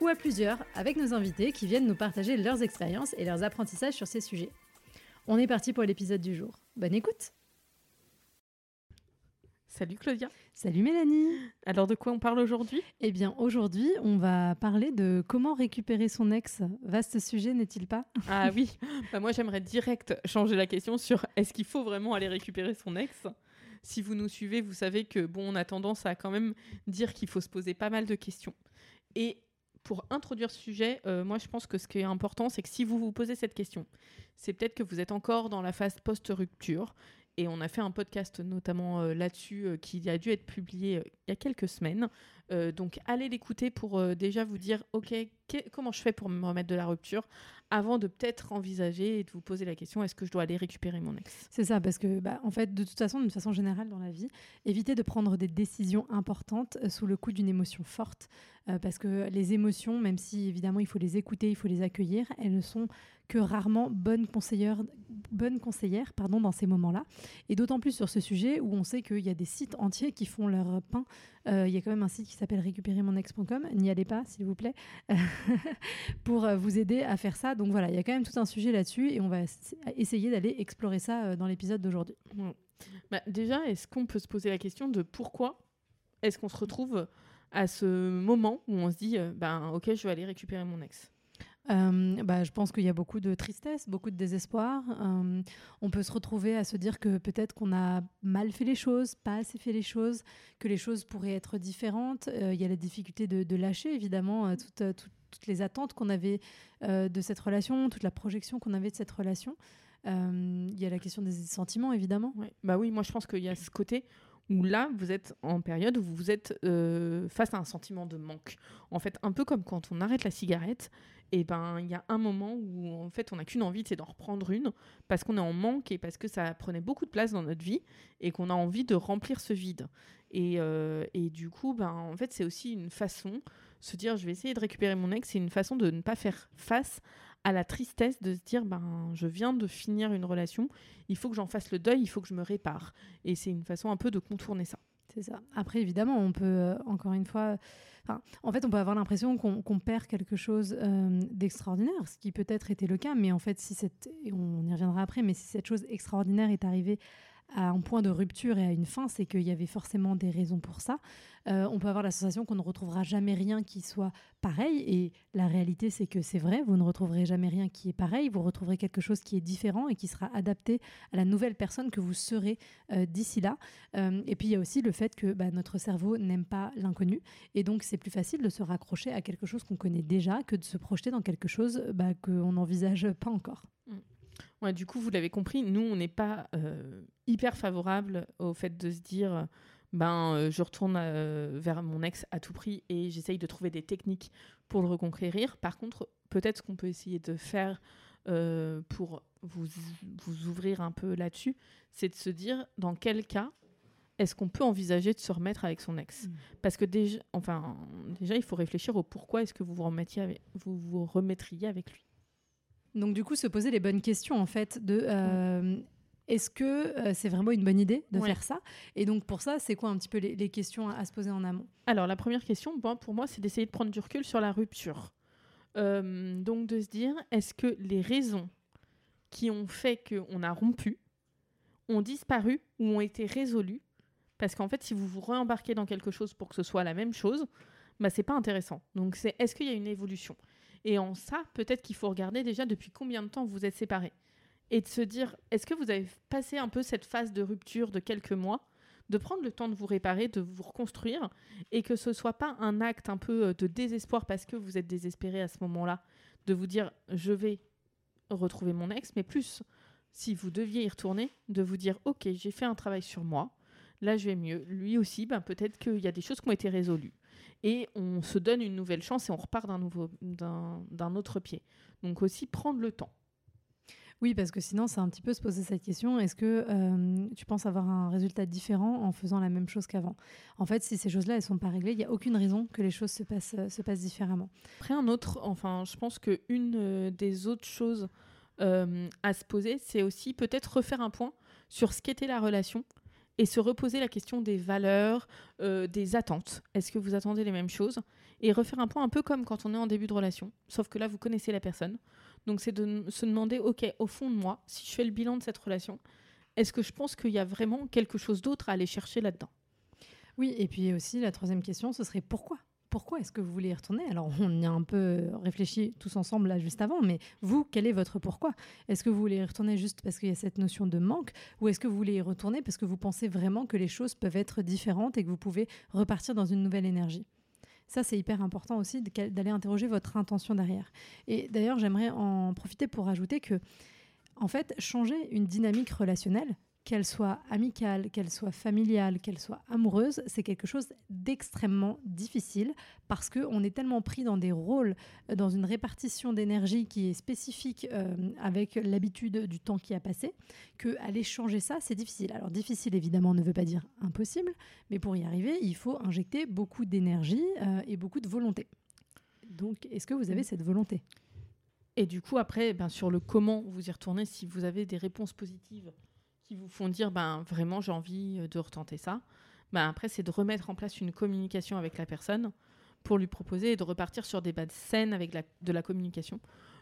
ou à plusieurs avec nos invités qui viennent nous partager leurs expériences et leurs apprentissages sur ces sujets. On est parti pour l'épisode du jour. Bonne écoute Salut Claudia. Salut Mélanie. Alors de quoi on parle aujourd'hui? Eh bien aujourd'hui, on va parler de comment récupérer son ex. Vaste sujet, n'est-il pas? Ah oui, bah, moi j'aimerais direct changer la question sur est-ce qu'il faut vraiment aller récupérer son ex? Si vous nous suivez, vous savez que bon, on a tendance à quand même dire qu'il faut se poser pas mal de questions. Et pour introduire ce sujet, euh, moi je pense que ce qui est important, c'est que si vous vous posez cette question, c'est peut-être que vous êtes encore dans la phase post-rupture. Et on a fait un podcast notamment euh, là-dessus euh, qui a dû être publié il y a quelques semaines. Donc allez l'écouter pour déjà vous dire, ok, comment je fais pour me remettre de la rupture avant de peut-être envisager et de vous poser la question est-ce que je dois aller récupérer mon ex? C'est ça, parce que bah, en fait, de toute façon, d'une façon générale dans la vie, évitez de prendre des décisions importantes sous le coup d'une émotion forte. Euh, parce que les émotions, même si évidemment il faut les écouter, il faut les accueillir, elles ne sont que rarement bonnes conseillères, bonnes conseillères pardon, dans ces moments-là. Et d'autant plus sur ce sujet où on sait qu'il y a des sites entiers qui font leur pain. Euh, il y a quand même un site qui s'appelle récupérermonex.com, n'y allez pas s'il vous plaît, pour euh, vous aider à faire ça. Donc voilà, il y a quand même tout un sujet là-dessus et on va essayer d'aller explorer ça dans l'épisode d'aujourd'hui. Bah, déjà, est-ce qu'on peut se poser la question de pourquoi est-ce qu'on se retrouve à ce moment où on se dit, euh, ben ok, je vais aller récupérer mon ex? Euh, bah, je pense qu'il y a beaucoup de tristesse, beaucoup de désespoir. Euh, on peut se retrouver à se dire que peut-être qu'on a mal fait les choses, pas assez fait les choses, que les choses pourraient être différentes. Il y a la difficulté de, lâcher, évidemment, toutes, les attentes qu'on avait de cette relation, toute la projection qu'on avait de cette relation. Il y a la question des sentiments, évidemment. Bah oui, moi je pense qu'il y a ce côté où là, vous êtes en période où vous êtes euh, face à un sentiment de manque. En fait, un peu comme quand on arrête la cigarette, et ben il y a un moment où en fait on n'a qu'une envie, c'est d'en reprendre une, parce qu'on est en manque et parce que ça prenait beaucoup de place dans notre vie et qu'on a envie de remplir ce vide. Et, euh, et du coup, ben en fait c'est aussi une façon, se dire je vais essayer de récupérer mon ex, c'est une façon de ne pas faire face à la tristesse de se dire ben je viens de finir une relation, il faut que j'en fasse le deuil, il faut que je me répare. Et c'est une façon un peu de contourner ça. C'est ça. Après, évidemment, on peut, euh, encore une fois, en fait, on peut avoir l'impression qu'on perd quelque chose euh, d'extraordinaire, ce qui peut-être était le cas, mais en fait, si cette, on y reviendra après, mais si cette chose extraordinaire est arrivée à un point de rupture et à une fin, c'est qu'il y avait forcément des raisons pour ça. Euh, on peut avoir la sensation qu'on ne retrouvera jamais rien qui soit pareil. Et la réalité, c'est que c'est vrai, vous ne retrouverez jamais rien qui est pareil. Vous retrouverez quelque chose qui est différent et qui sera adapté à la nouvelle personne que vous serez euh, d'ici là. Euh, et puis, il y a aussi le fait que bah, notre cerveau n'aime pas l'inconnu. Et donc, c'est plus facile de se raccrocher à quelque chose qu'on connaît déjà que de se projeter dans quelque chose bah, qu'on n'envisage pas encore. Mmh. Ouais, du coup, vous l'avez compris, nous, on n'est pas euh, hyper favorable au fait de se dire, ben, euh, je retourne euh, vers mon ex à tout prix et j'essaye de trouver des techniques pour le reconquérir. Par contre, peut-être ce qu'on peut essayer de faire pour vous, vous ouvrir un peu là-dessus, c'est de se dire dans quel cas est-ce qu'on peut envisager de se remettre avec son ex? Mmh. Parce que déjà, enfin, déjà, il faut réfléchir au pourquoi est-ce que vous vous, remettiez vous vous remettriez avec lui. Donc du coup, se poser les bonnes questions en fait de euh, est-ce que euh, c'est vraiment une bonne idée de faire ça? Et donc pour ça, c'est quoi un petit peu les, questions à, se poser en amont? Alors la première question, bon, pour moi, c'est d'essayer de prendre du recul sur la rupture. Euh, donc de se dire, est-ce que les raisons qui ont fait qu'on a rompu ont disparu ou ont été résolues? Parce qu'en fait, si vous vous réembarquez dans quelque chose pour que ce soit la même chose, bah, c'est pas intéressant. Donc c'est est-ce qu'il y a une évolution? Et en ça, peut-être qu'il faut regarder déjà depuis combien de temps vous êtes séparés. Et de se dire, est-ce que vous avez passé un peu cette phase de rupture de quelques mois de prendre le temps de vous réparer, de vous reconstruire, et que ce soit pas un acte un peu euh, de désespoir parce que vous êtes désespéré à ce moment-là, de vous dire je vais retrouver mon ex, mais plus si vous deviez y retourner, de vous dire ok j'ai fait un travail sur moi, là je vais mieux. Lui aussi, ben, peut-être qu'il y a des choses qui ont été résolues. Et on se donne une nouvelle chance et on repart d'un nouveau d'un autre pied. Donc aussi prendre le temps. Oui, parce que sinon, c'est un petit peu se poser cette question. Est-ce que euh, tu penses avoir un résultat différent en faisant la même chose qu'avant? En fait, si ces choses-là, elles sont pas réglées, il n'y a aucune raison que les choses se passent, euh, se passent différemment. Après, un autre, enfin, je pense qu'une une euh, des autres choses à se poser, c'est aussi peut-être refaire un point sur ce qu'était la relation et se reposer la question des valeurs, des attentes. Est-ce que vous attendez les mêmes choses? Et refaire un point un peu comme quand on est en début de relation, sauf que là, vous connaissez la personne. Donc c'est de se demander, ok, au fond de moi, si je fais le bilan de cette relation, est-ce que je pense qu'il y a vraiment quelque chose d'autre à aller chercher là-dedans? Oui, et puis aussi la troisième question, ce serait pourquoi? Pourquoi est-ce que vous voulez y retourner? Alors, on y a un peu réfléchi tous ensemble là juste avant, mais vous, quel est votre pourquoi? Est-ce que vous voulez y retourner juste parce qu'il y a cette notion de manque ou est-ce que vous voulez y retourner parce que vous pensez vraiment que les choses peuvent être différentes et que vous pouvez repartir dans une nouvelle énergie? Ça, c'est hyper important aussi d'aller interroger votre intention derrière. Et d'ailleurs, j'aimerais en profiter pour ajouter que, en fait, changer une dynamique relationnelle, qu'elle soit amicale, qu'elle soit familiale, qu'elle soit amoureuse, c'est quelque chose d'extrêmement difficile parce qu'on est tellement pris dans des rôles, euh, dans une répartition d'énergie qui est spécifique euh, avec l'habitude du temps qui a passé, que aller changer ça, c'est difficile. Alors difficile, évidemment, ne veut pas dire impossible, mais pour y arriver, il faut injecter beaucoup d'énergie euh, et beaucoup de volonté. Donc, est-ce que vous avez cette volonté? Et du coup, après, ben, sur le comment vous y retournez, si vous avez des réponses positives qui vous font dire ben vraiment j'ai envie euh, de retenter ça. Ben après c'est de remettre en place une communication avec la personne pour lui proposer et de repartir sur des bases saines avec de la communication.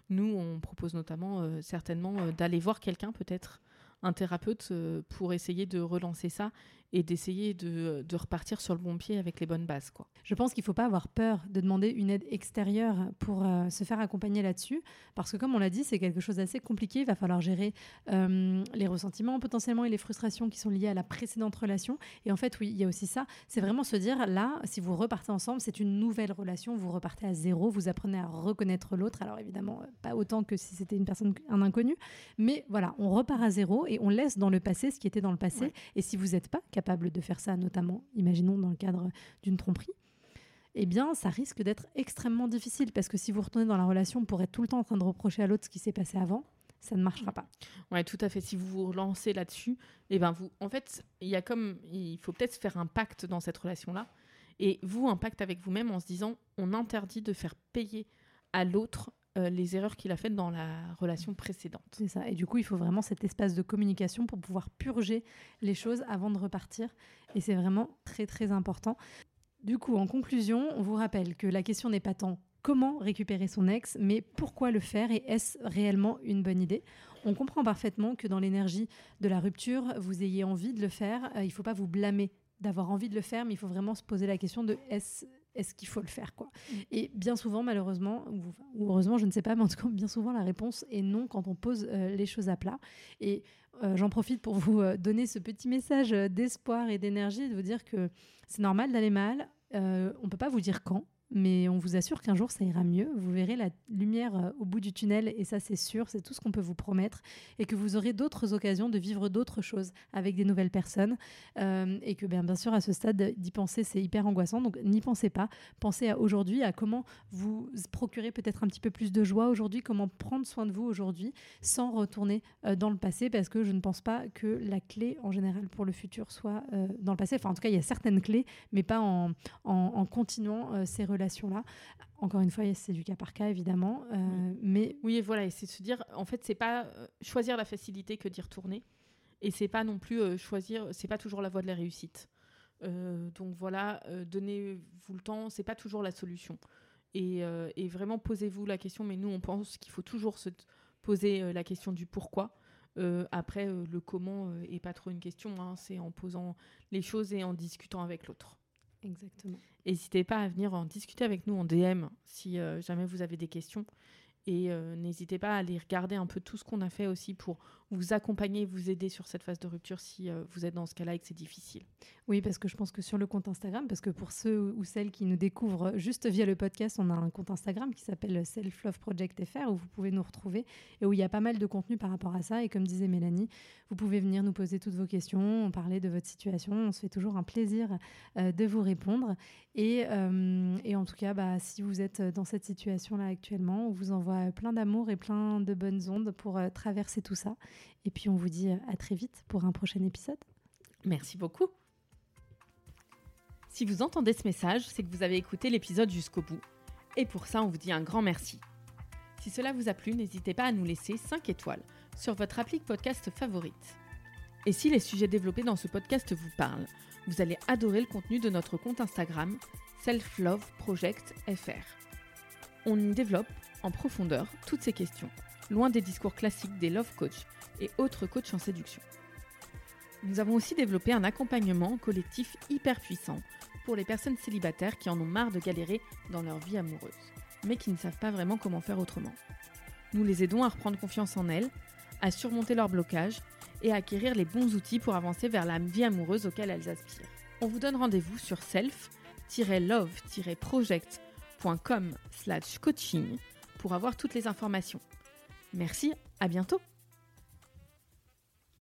Nous on propose notamment euh, certainement euh, d'aller voir quelqu'un peut-être un thérapeute pour essayer de relancer ça et d'essayer de, de, repartir sur le bon pied avec les bonnes bases. Quoi. Je pense qu'il ne faut pas avoir peur de demander une aide extérieure pour euh, se faire accompagner là-dessus, parce que comme on l'a dit, c'est quelque chose d'assez compliqué. Il va falloir gérer euh, les ressentiments potentiellement et les frustrations qui sont liées à la précédente relation. Et en fait, oui, il y a aussi ça. C'est vraiment se dire, là, si vous repartez ensemble, c'est une nouvelle relation, vous repartez à zéro, vous apprenez à reconnaître l'autre. Alors évidemment, pas autant que si c'était une personne, un inconnu, mais voilà, on repart à zéro et on laisse dans le passé ce qui était dans le passé. Et si vous n'êtes pas capable de faire ça, notamment, imaginons dans le cadre d'une tromperie, eh bien, ça risque d'être extrêmement difficile parce que si vous retournez dans la relation pour être tout le temps en train de reprocher à l'autre ce qui s'est passé avant, ça ne marchera pas. Ouais, tout à fait. Si vous vous relancez là-dessus, eh ben vous, en fait, il y a comme, il faut peut-être faire un pacte dans cette relation-là, et vous un pacte avec vous-même en se disant, on interdit de faire payer à l'autre euh, les erreurs qu'il a faites dans la relation précédente. C'est ça. Et du coup, il faut vraiment cet espace de communication pour pouvoir purger les choses avant de repartir. Et c'est vraiment très, très important. Du coup, en conclusion, on vous rappelle que la question n'est pas tant comment récupérer son ex, mais pourquoi le faire et est-ce réellement une bonne idée? On comprend parfaitement que dans l'énergie de la rupture, vous ayez envie de le faire. Euh, il ne faut pas vous blâmer d'avoir envie de le faire, mais il faut vraiment se poser la question de est-ce est-ce qu'il faut le faire quoi mm. Et bien souvent, malheureusement, ou, heureusement, je ne sais pas, mais en tout cas, bien souvent, la réponse est non quand on pose euh, les choses à plat. Et euh, j'en profite pour vous euh, donner ce petit message d'espoir et d'énergie, de vous dire que c'est normal d'aller mal. on ne peut pas vous dire quand, mais on vous assure qu'un jour ça ira mieux. Vous verrez la lumière euh, au bout du tunnel et ça c'est sûr, c'est tout ce qu'on peut vous promettre et que vous aurez d'autres occasions de vivre d'autres choses avec des nouvelles personnes euh, et que bien, bien sûr à ce stade d'y penser c'est hyper angoissant donc n'y pensez pas. Pensez à aujourd'hui, à comment vous procurer peut-être un petit peu plus de joie aujourd'hui, comment prendre soin de vous aujourd'hui sans retourner euh, dans le passé parce que je ne pense pas que la clé en général pour le futur soit dans le passé. Enfin en tout cas il y a certaines clés mais pas en, en, en continuant ces relations relation-là. Encore une fois, c'est du cas par cas, évidemment. Euh, mais Oui, et voilà, et c'est se dire, en fait, c'est pas euh, choisir la facilité que d'y retourner. Et c'est pas non plus euh, choisir, c'est pas toujours la voie de la réussite. donc voilà, donnez-vous le temps, c'est pas toujours la solution. Et, et vraiment, posez-vous la question, mais nous, on pense qu'il faut toujours se poser la question du pourquoi. après, le comment est pas trop une question, hein, c'est en posant les choses et en discutant avec l'autre. Exactement. N'hésitez pas à venir en discuter avec nous en DM si euh, jamais vous avez des questions. Et euh, n'hésitez pas à aller regarder un peu tout ce qu'on a fait aussi pour vous accompagner, vous aider sur cette phase de rupture si euh, vous êtes dans ce cas-là et que c'est difficile. Oui, parce que je pense que sur le compte Instagram, parce que pour ceux ou celles qui nous découvrent juste via le podcast, on a un compte Instagram qui s'appelle Self Love Project FR où vous pouvez nous retrouver et où il y a pas mal de contenu par rapport à ça. Et comme disait Mélanie, vous pouvez venir nous poser toutes vos questions, parler de votre situation. On se fait toujours un plaisir euh, de vous répondre. Et, euh, en tout cas, bah, si vous êtes dans cette situation-là actuellement, on vous envoie plein d'amour et plein de bonnes ondes pour traverser tout ça. Et puis on vous dit à très vite pour un prochain épisode. Merci beaucoup. Si vous entendez ce message, c'est que vous avez écouté l'épisode jusqu'au bout. Et pour ça, on vous dit un grand merci. Si cela vous a plu, n'hésitez pas à nous laisser 5 étoiles sur votre appli podcast favorite. Et si les sujets développés dans ce podcast vous parlent, vous allez adorer le contenu de notre compte Instagram Self Love Project FR. On y développe en profondeur toutes ces questions, loin des discours classiques des love coach et autres coachs en séduction. Nous avons aussi développé un accompagnement collectif hyper puissant pour les personnes célibataires qui en ont marre de galérer dans leur vie amoureuse, mais qui ne savent pas vraiment comment faire autrement. Nous les aidons à reprendre confiance en elles, à surmonter leurs blocages et à acquérir les bons outils pour avancer vers la vie amoureuse auquel elles aspirent. On vous donne rendez-vous sur self-love-project.com slash coaching pour avoir toutes les informations. Merci, à bientôt